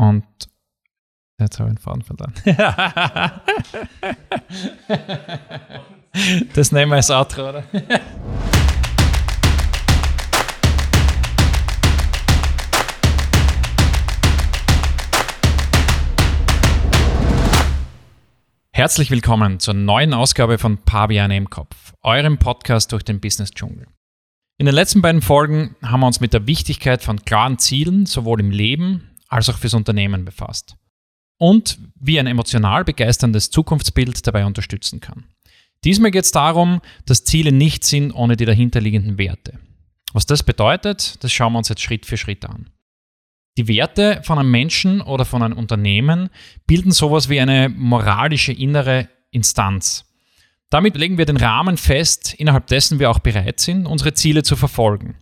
Und jetzt habe ich den Faden verloren. das nehmen wir als Outro, oder? Herzlich willkommen zur neuen Ausgabe von Pavian im Kopf, eurem Podcast durch den Business-Dschungel. In den letzten beiden Folgen haben wir uns mit der Wichtigkeit von klaren Zielen sowohl im Leben als auch fürs Unternehmen befasst. Und wie ein emotional begeisterndes Zukunftsbild dabei unterstützen kann. Diesmal geht es darum, dass Ziele nicht sind ohne die dahinterliegenden Werte. Was das bedeutet, das schauen wir uns jetzt Schritt für Schritt an. Die Werte von einem Menschen oder von einem Unternehmen bilden sowas wie eine moralische innere Instanz. Damit legen wir den Rahmen fest, innerhalb dessen wir auch bereit sind, unsere Ziele zu verfolgen.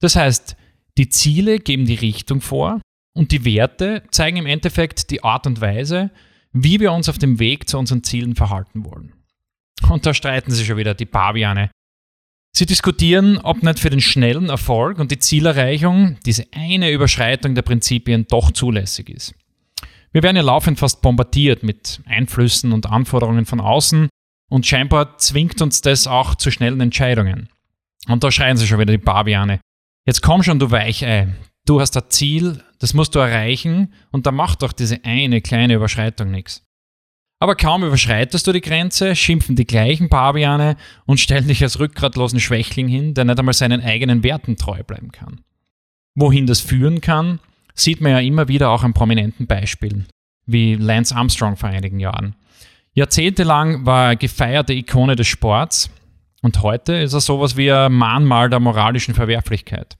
Das heißt, die Ziele geben die Richtung vor und die Werte zeigen im Endeffekt die Art und Weise, wie wir uns auf dem Weg zu unseren Zielen verhalten wollen. Und da streiten sich schon wieder die Paviane Sie diskutieren, ob nicht für den schnellen Erfolg und die Zielerreichung diese eine Überschreitung der Prinzipien doch zulässig ist. Wir werden ja laufend fast bombardiert mit Einflüssen und Anforderungen von außen und scheinbar zwingt uns das auch zu schnellen Entscheidungen. Und da schreien sie schon wieder die Barbiane. Jetzt komm schon, du Weichei. Du hast ein Ziel, das musst du erreichen und da macht doch diese eine kleine Überschreitung nichts. Aber kaum überschreitest du die Grenze, schimpfen die gleichen Paviane und stellen dich als rückgratlosen Schwächling hin, der nicht einmal seinen eigenen Werten treu bleiben kann. Wohin das führen kann, sieht man ja immer wieder auch an prominenten Beispielen, wie Lance Armstrong vor einigen Jahren. Jahrzehntelang war er gefeierte Ikone des Sports und heute ist er sowas wie ein Mahnmal der moralischen Verwerflichkeit.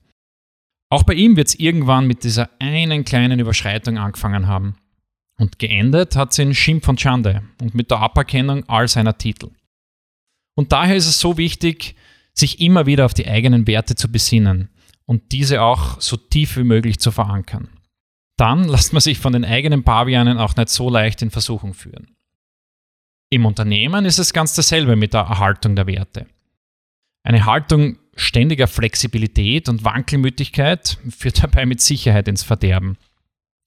Auch bei ihm wird es irgendwann mit dieser einen kleinen Überschreitung angefangen haben. Und geendet hat sie in Schimpf und Schande und mit der Aberkennung all seiner Titel. Und daher ist es so wichtig, sich immer wieder auf die eigenen Werte zu besinnen und diese auch so tief wie möglich zu verankern. Dann lässt man sich von den eigenen Pavianen auch nicht so leicht in Versuchung führen. Im Unternehmen ist es ganz dasselbe mit der Erhaltung der Werte. Eine Haltung ständiger Flexibilität und Wankelmütigkeit führt dabei mit Sicherheit ins Verderben.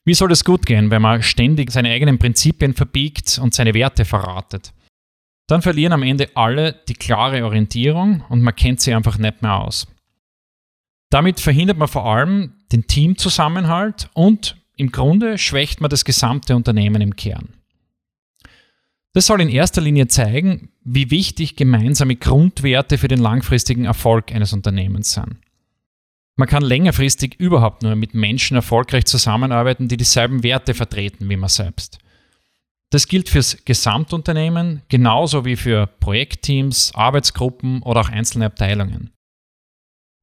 Wie soll es gut gehen, wenn man ständig seine eigenen Prinzipien verbiegt und seine Werte verratet? Dann verlieren am Ende alle die klare Orientierung und man kennt sie einfach nicht mehr aus. Damit verhindert man vor allem den Teamzusammenhalt und im Grunde schwächt man das gesamte Unternehmen im Kern. Das soll in erster Linie zeigen, wie wichtig gemeinsame Grundwerte für den langfristigen Erfolg eines Unternehmens sind. Man kann längerfristig überhaupt nur mit Menschen erfolgreich zusammenarbeiten, die dieselben Werte vertreten wie man selbst. Das gilt fürs Gesamtunternehmen genauso wie für Projektteams, Arbeitsgruppen oder auch einzelne Abteilungen.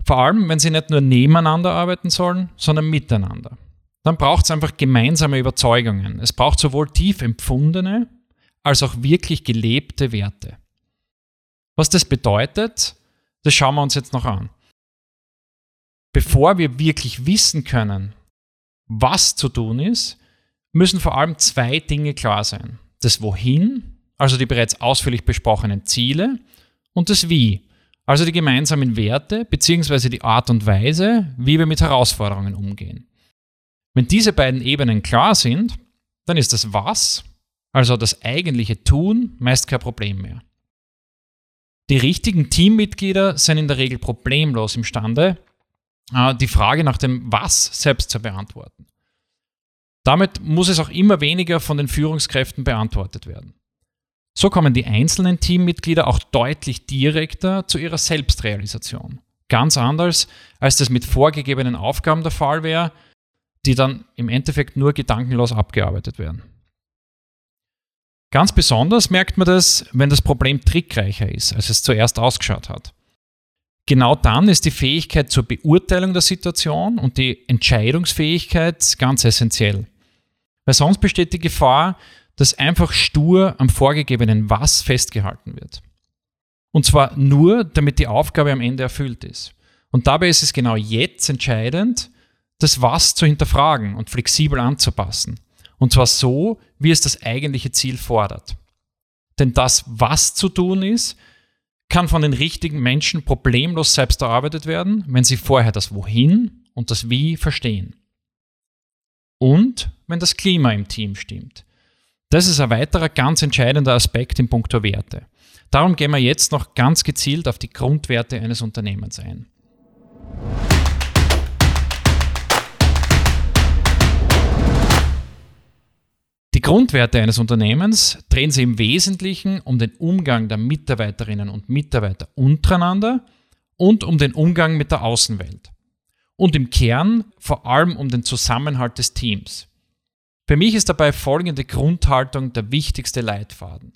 Vor allem, wenn sie nicht nur nebeneinander arbeiten sollen, sondern miteinander. Dann braucht es einfach gemeinsame Überzeugungen. Es braucht sowohl tief empfundene als auch wirklich gelebte Werte. Was das bedeutet, das schauen wir uns jetzt noch an bevor wir wirklich wissen können, was zu tun ist, müssen vor allem zwei Dinge klar sein. Das Wohin, also die bereits ausführlich besprochenen Ziele, und das Wie, also die gemeinsamen Werte bzw. die Art und Weise, wie wir mit Herausforderungen umgehen. Wenn diese beiden Ebenen klar sind, dann ist das Was, also das eigentliche Tun, meist kein Problem mehr. Die richtigen Teammitglieder sind in der Regel problemlos imstande, äh, die Frage nach dem Was selbst zu beantworten. Damit muss es auch immer weniger von den Führungskräften beantwortet werden. So kommen die einzelnen Teammitglieder auch deutlich direkter zu ihrer Selbstrealisation. Ganz anders, als das mit vorgegebenen Aufgaben der Fall wäre, die dann im Endeffekt nur gedankenlos abgearbeitet werden. Ganz besonders merkt man das, wenn das Problem trickreicher ist, als es zuerst ausgeschaut hat. Genau dann ist die Fähigkeit zur Beurteilung der Situation und die Entscheidungsfähigkeit ganz essentiell. Weil sonst besteht die Gefahr, dass einfach stur am vorgegebenen Was festgehalten wird. Und zwar nur, damit die Aufgabe am Ende erfüllt ist. Und dabei ist es genau jetzt entscheidend, das Was zu hinterfragen und flexibel anzupassen. Und zwar so, wie es das eigentliche Ziel fordert. Denn das, was zu tun ist, kann von den richtigen Menschen problemlos selbst erarbeitet werden, wenn sie vorher das Wohin und das Wie verstehen. und wenn das Klima im Team stimmt. Das ist ein weiterer ganz entscheidender Aspekt in puncto Werte. Darum gehen wir jetzt noch ganz gezielt auf die Grundwerte eines Unternehmens ein. Grundwerte eines Unternehmens drehen sich im Wesentlichen um den Umgang der Mitarbeiterinnen und Mitarbeiter untereinander und um den Umgang mit der Außenwelt. Und im Kern vor allem um den Zusammenhalt des Teams. Für mich ist dabei folgende Grundhaltung der wichtigste Leitfaden.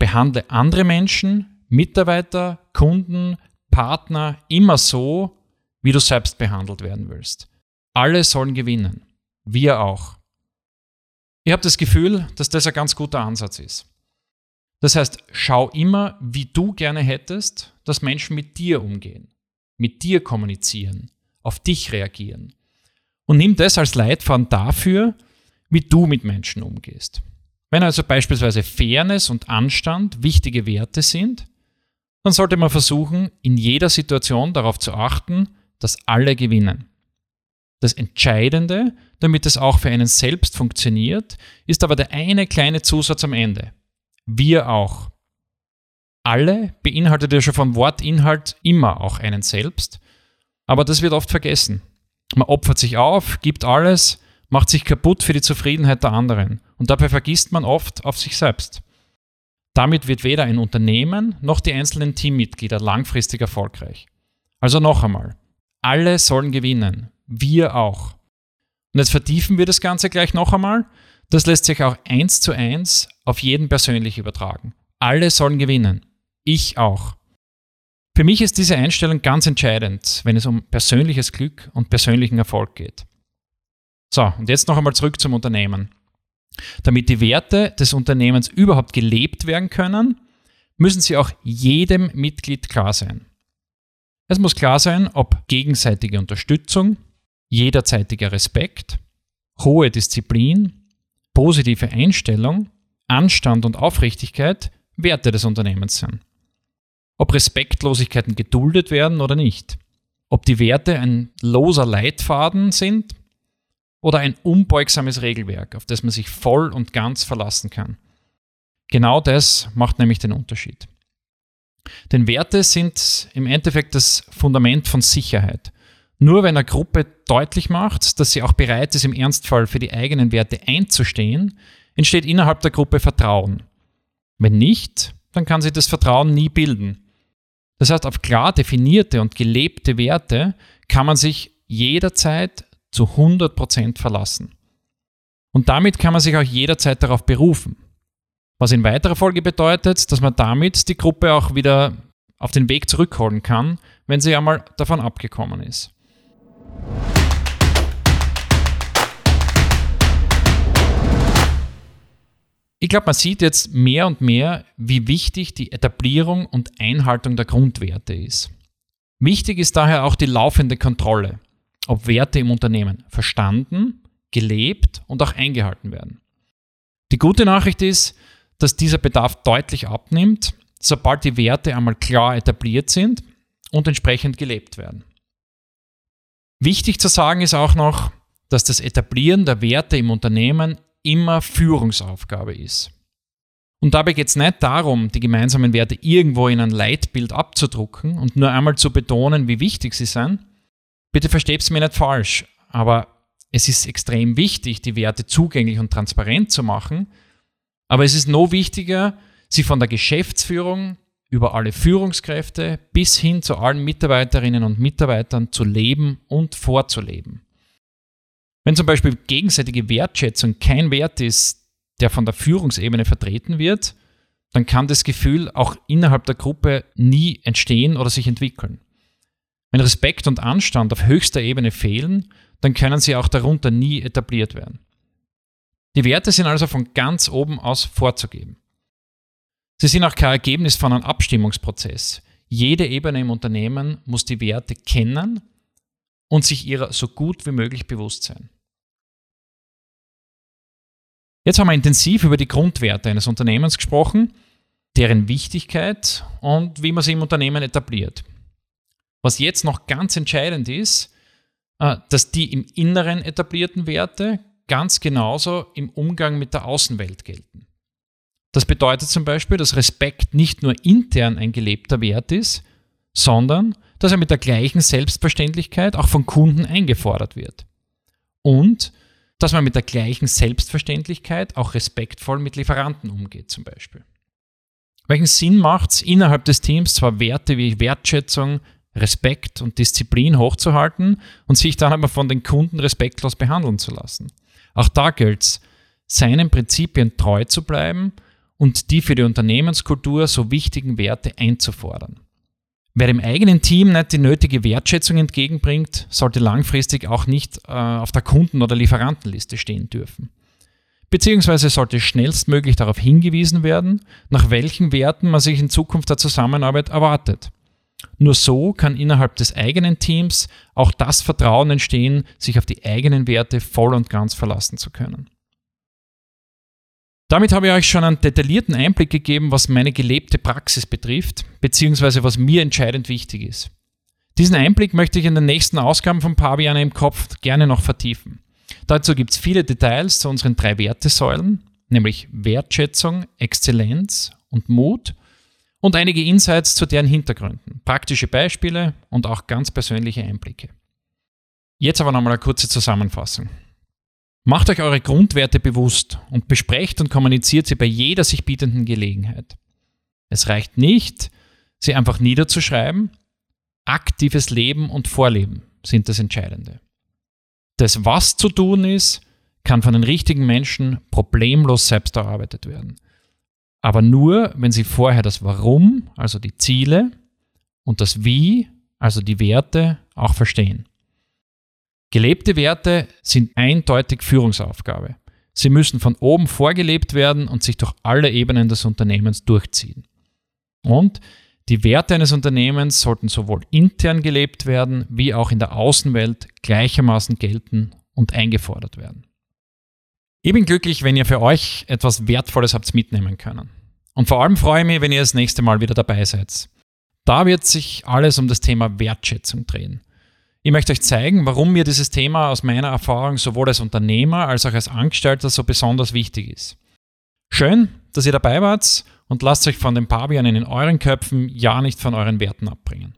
Behandle andere Menschen, Mitarbeiter, Kunden, Partner immer so, wie du selbst behandelt werden willst. Alle sollen gewinnen. Wir auch. Ich habe das Gefühl, dass das ein ganz guter Ansatz ist. Das heißt, schau immer, wie du gerne hättest, dass Menschen mit dir umgehen, mit dir kommunizieren, auf dich reagieren. Und nimm das als Leitfaden dafür, wie du mit Menschen umgehst. Wenn also beispielsweise Fairness und Anstand wichtige Werte sind, dann sollte man versuchen, in jeder Situation darauf zu achten, dass alle gewinnen. Das Entscheidende, damit es auch für einen selbst funktioniert, ist aber der eine kleine Zusatz am Ende. Wir auch. Alle beinhaltet ja schon von Wortinhalt immer auch einen selbst, aber das wird oft vergessen. Man opfert sich auf, gibt alles, macht sich kaputt für die Zufriedenheit der anderen und dabei vergisst man oft auf sich selbst. Damit wird weder ein Unternehmen noch die einzelnen Teammitglieder langfristig erfolgreich. Also noch einmal, alle sollen gewinnen, wir auch. Und jetzt vertiefen wir das Ganze gleich noch einmal. Das lässt sich auch eins zu eins auf jeden persönlich übertragen. Alle sollen gewinnen. Ich auch. Für mich ist diese Einstellung ganz entscheidend, wenn es um persönliches Glück und persönlichen Erfolg geht. So, und jetzt noch einmal zurück zum Unternehmen. Damit die Werte des Unternehmens überhaupt gelebt werden können, müssen sie auch jedem Mitglied klar sein. Es muss klar sein, ob gegenseitige Unterstützung, jederzeitiger Respekt, hohe Disziplin, positive Einstellung, Anstand und Aufrichtigkeit Werte des Unternehmens sind. Ob Respektlosigkeiten geduldet werden oder nicht. Ob die Werte ein loser Leitfaden sind oder ein unbeugsames Regelwerk, auf das man sich voll und ganz verlassen kann. Genau das macht nämlich den Unterschied. Denn Werte sind im Endeffekt das Fundament von Sicherheit nur wenn eine Gruppe deutlich macht, dass sie auch bereit ist, im Ernstfall für die eigenen Werte einzustehen, entsteht innerhalb der Gruppe Vertrauen. Wenn nicht, dann kann sich das Vertrauen nie bilden. Das heißt, auf klar definierte und gelebte Werte kann man sich jederzeit zu 100% verlassen. Und damit kann man sich auch jederzeit darauf berufen. Was in weiterer Folge bedeutet, dass man damit die Gruppe auch wieder auf den Weg zurückholen kann, wenn sie einmal davon abgekommen ist. Ich glaube, man sieht jetzt mehr und mehr, wie wichtig die Etablierung und Einhaltung der Grundwerte ist. Wichtig ist daher auch die laufende Kontrolle, ob Werte im Unternehmen verstanden, gelebt und auch eingehalten werden. Die gute Nachricht ist, dass dieser Bedarf deutlich abnimmt, sobald die Werte einmal klar etabliert sind und entsprechend gelebt werden. Wichtig zu sagen ist auch noch, dass das Etablieren der Werte im Unternehmen immer Führungsaufgabe ist. Und dabei geht es nicht darum, die gemeinsamen Werte irgendwo in ein Leitbild abzudrucken und nur einmal zu betonen, wie wichtig sie sind. Bitte versteht es mir nicht falsch, aber es ist extrem wichtig, die Werte zugänglich und transparent zu machen. Aber es ist noch wichtiger, sie von der Geschäftsführung über alle Führungskräfte bis hin zu allen Mitarbeiterinnen und Mitarbeitern zu leben und vorzuleben. Wenn zum Beispiel gegenseitige Wertschätzung kein Wert ist, der von der Führungsebene vertreten wird, dann kann das Gefühl auch innerhalb der Gruppe nie entstehen oder sich entwickeln. Wenn Respekt und Anstand auf höchster Ebene fehlen, dann können sie auch darunter nie etabliert werden. Die Werte sind also von ganz oben aus vorzugeben. Sie sind auch kein Ergebnis von einem Abstimmungsprozess. Jede Ebene im Unternehmen muss die Werte kennen und sich ihrer so gut wie möglich bewusst sein. Jetzt haben wir intensiv über die Grundwerte eines Unternehmens gesprochen, deren Wichtigkeit und wie man sie im Unternehmen etabliert. Was jetzt noch ganz entscheidend ist, äh, dass die im Inneren etablierten Werte ganz genauso im Umgang mit der Außenwelt gelten. Das bedeutet zum Beispiel, dass Respekt nicht nur intern ein gelebter Wert ist, sondern dass er mit der gleichen Selbstverständlichkeit auch von Kunden eingefordert wird. Und dass man mit der gleichen Selbstverständlichkeit auch respektvoll mit Lieferanten umgeht zum Beispiel. Welchen Sinn macht es, innerhalb des Teams zwar Werte wie Wertschätzung, Respekt und Disziplin hochzuhalten und sich dann aber von den Kunden respektlos behandeln zu lassen? Auch da gilt es, seinen Prinzipien treu zu bleiben und die für die Unternehmenskultur so wichtigen Werte einzufordern. Wer dem eigenen Team nicht die nötige Wertschätzung entgegenbringt, sollte langfristig auch nicht äh, auf der Kunden- oder Lieferantenliste stehen dürfen. Beziehungsweise sollte schnellstmöglich darauf hingewiesen werden, nach welchen Werten man sich in Zukunft der Zusammenarbeit erwartet. Nur so kann innerhalb des eigenen Teams auch das Vertrauen entstehen, sich auf die eigenen Werte voll und ganz verlassen zu können. Damit habe ich euch schon einen detaillierten Einblick gegeben, was meine gelebte Praxis betrifft, beziehungsweise was mir entscheidend wichtig ist. Diesen Einblick möchte ich in den nächsten Ausgaben von Paviane im Kopf gerne noch vertiefen. Dazu gibt es viele Details zu unseren drei Wertesäulen, nämlich Wertschätzung, Exzellenz und Mut und einige Insights zu deren Hintergründen, praktische Beispiele und auch ganz persönliche Einblicke. Jetzt aber nochmal eine kurze Zusammenfassung. Macht euch eure Grundwerte bewusst und besprecht und kommuniziert sie bei jeder sich bietenden Gelegenheit. Es reicht nicht, sie einfach niederzuschreiben. Aktives Leben und Vorleben sind das Entscheidende. Das, was zu tun ist, kann von den richtigen Menschen problemlos selbst erarbeitet werden. Aber nur, wenn sie vorher das Warum, also die Ziele, und das Wie, also die Werte, auch verstehen. Gelebte Werte sind eindeutig Führungsaufgabe. Sie müssen von oben vorgelebt werden und sich durch alle Ebenen des Unternehmens durchziehen. Und die Werte eines Unternehmens sollten sowohl intern gelebt werden, wie auch in der Außenwelt gleichermaßen gelten und eingefordert werden. Ich bin glücklich, wenn ihr für euch etwas Wertvolles habt mitnehmen können. Und vor allem freue ich mich, wenn ihr das nächste Mal wieder dabei seid. Da wird sich alles um das Thema Wertschätzung drehen. Ich möchte euch zeigen, warum mir dieses Thema aus meiner Erfahrung sowohl als Unternehmer als auch als Angestellter so besonders wichtig ist. Schön, dass ihr dabei wart und lasst euch von den Pavianen in euren Köpfen ja nicht von euren Werten abbringen.